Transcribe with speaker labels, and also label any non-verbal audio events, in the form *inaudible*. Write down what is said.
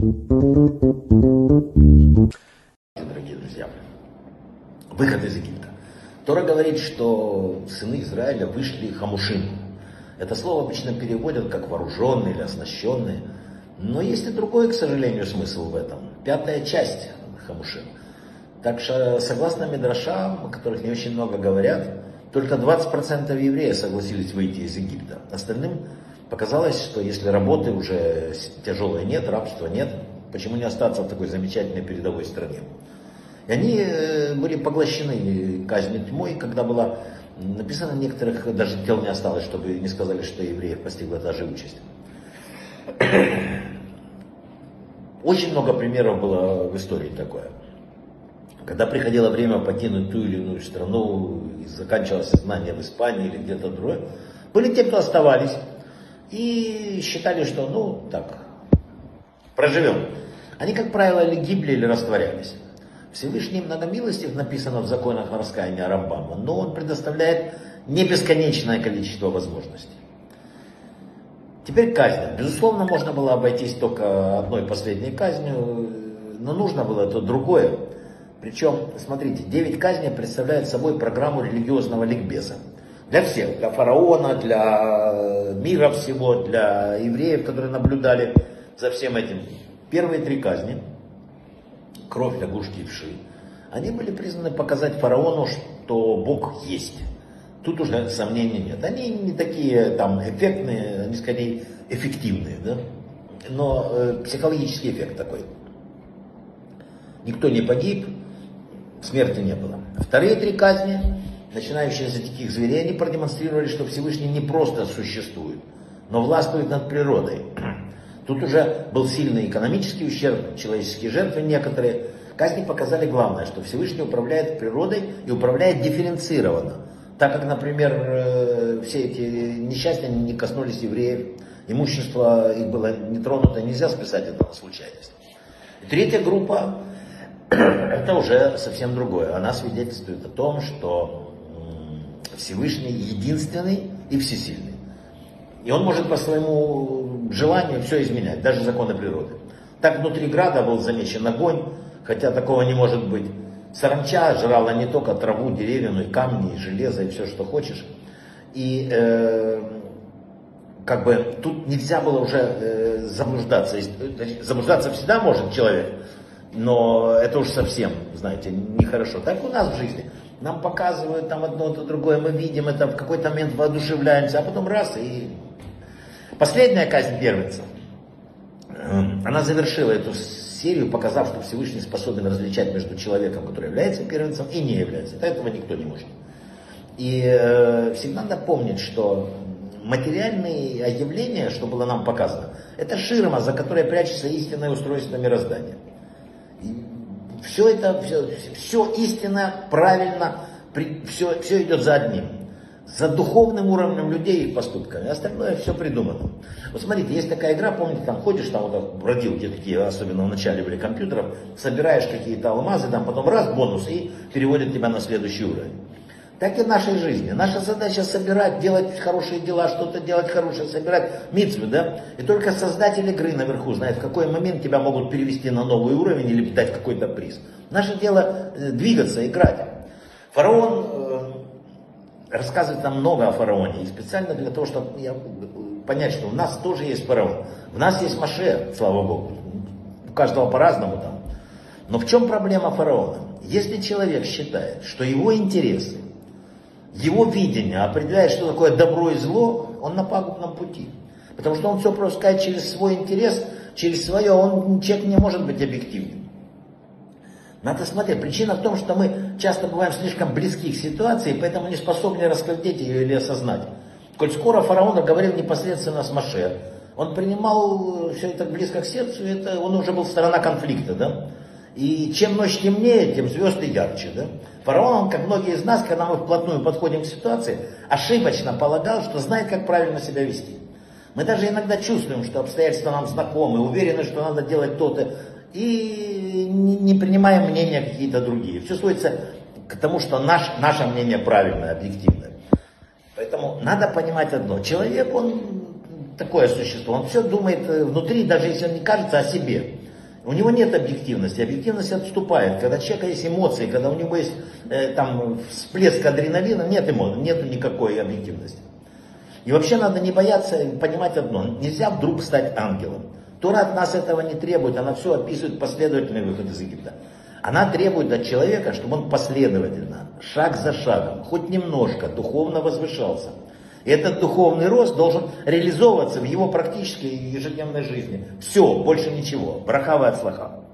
Speaker 1: Дорогие друзья, выход из Египта. Тора говорит, что сыны Израиля вышли хамушим. Это слово обычно переводят как вооруженные или оснащенные. Но есть и другой, к сожалению, смысл в этом. Пятая часть хамушим. Так что, согласно Мидрашам, о которых не очень много говорят, только 20% евреев согласились выйти из Египта. Остальным показалось, что если работы уже тяжелой нет, рабства нет, почему не остаться в такой замечательной передовой стране? И они э, были поглощены казнью тьмой, когда было написано некоторых, даже тел не осталось, чтобы не сказали, что евреев постигла та же участь. *coughs* Очень много примеров было в истории такое. Когда приходило время покинуть ту или иную страну, и заканчивалось сознание в Испании или где-то другое, были те, кто оставались и считали, что ну так, проживем. Они, как правило, или гибли, или растворялись. Всевышний многомилостив написано в законах раскаяния Рамбама, но он предоставляет не бесконечное количество возможностей. Теперь казнь. Безусловно, можно было обойтись только одной последней казнью, но нужно было это другое. Причем, смотрите, девять казней представляют собой программу религиозного ликбеза. Для всех, для фараона, для мира всего, для евреев, которые наблюдали за всем этим. Первые три казни, кровь, лягушки и вши, они были признаны показать фараону, что Бог есть. Тут уже сомнений нет. Они не такие там эффектные, они скорее эффективные, да? но э, психологический эффект такой. Никто не погиб, смерти не было. Вторые три казни, начинающие с диких зверей, они продемонстрировали, что Всевышний не просто существует, но властвует над природой. *clears throat* Тут уже был сильный экономический ущерб, человеческие жертвы некоторые. Казни показали главное, что Всевышний управляет природой и управляет дифференцированно. Так как, например, э, все эти несчастья не коснулись евреев, имущество их было не тронуто, нельзя списать это на случайность. Третья группа *clears throat* это уже совсем другое. Она свидетельствует о том, что Всевышний единственный и всесильный. И он может по своему желанию все изменять, даже законы природы. Так внутри града был замечен огонь, хотя такого не может быть. Саранча жрала не только траву, деревья, но и камни, и железо, и все, что хочешь. И э, как бы тут нельзя было уже э, заблуждаться. Заблуждаться всегда может человек, но это уж совсем, знаете, нехорошо. Так у нас в жизни. Нам показывают там одно, то другое, мы видим это, в какой-то момент воодушевляемся, а потом раз и... Последняя казнь первенца, она завершила эту серию, показав, что Всевышний способен различать между человеком, который является первенцем, и не является. Этого никто не может. И э, всегда надо помнить, что материальные явления, что было нам показано, это ширма, за которой прячется истинное устройство мироздания. Все это, все, все истинно, правильно, все, все идет за одним. За духовным уровнем людей и поступками. Остальное все придумано. Вот смотрите, есть такая игра, помните, там ходишь, там вот бродилки такие, особенно в начале были компьютеров, собираешь какие-то алмазы, там потом раз бонус и переводят тебя на следующий уровень так и в нашей жизни. Наша задача собирать, делать хорошие дела, что-то делать хорошее, собирать митцвы, да? И только создатель игры наверху знает, в какой момент тебя могут перевести на новый уровень или дать какой-то приз. Наше дело э, двигаться, играть. Фараон э, рассказывает нам много о фараоне. И специально для того, чтобы я, понять, что у нас тоже есть фараон. В нас есть Маше, слава Богу. У каждого по-разному там. Но в чем проблема фараона? Если человек считает, что его интересы его видение определяет, что такое добро и зло, он на пагубном пути. Потому что он все пропускает через свой интерес, через свое, он, человек не может быть объективным. Надо смотреть. Причина в том, что мы часто бываем слишком близки к ситуации, поэтому не способны раскрыть ее или осознать. Коль скоро фараон говорил непосредственно с Маше, он принимал все это близко к сердцу, это, он уже был сторона конфликта, да? И чем ночь темнее, тем звезды ярче. Да? Фараон, он, как многие из нас, когда мы вплотную подходим к ситуации, ошибочно полагал, что знает, как правильно себя вести. Мы даже иногда чувствуем, что обстоятельства нам знакомы, уверены, что надо делать то-то, и не принимаем мнения какие-то другие. Все сводится к тому, что наш, наше мнение правильное, объективное. Поэтому надо понимать одно. Человек, он такое существо, он все думает э, внутри, даже если он не кажется о себе. У него нет объективности, объективность отступает. Когда человека есть эмоции, когда у него есть э, там всплеск адреналина, нет эмоций, нет никакой объективности. И вообще надо не бояться понимать одно. Нельзя вдруг стать ангелом. Тора от нас этого не требует, она все описывает последовательный выход из Египта. Она требует от человека, чтобы он последовательно, шаг за шагом, хоть немножко духовно возвышался. И этот духовный рост должен реализовываться в его практической ежедневной жизни. Все, больше ничего. Брахава от слаха.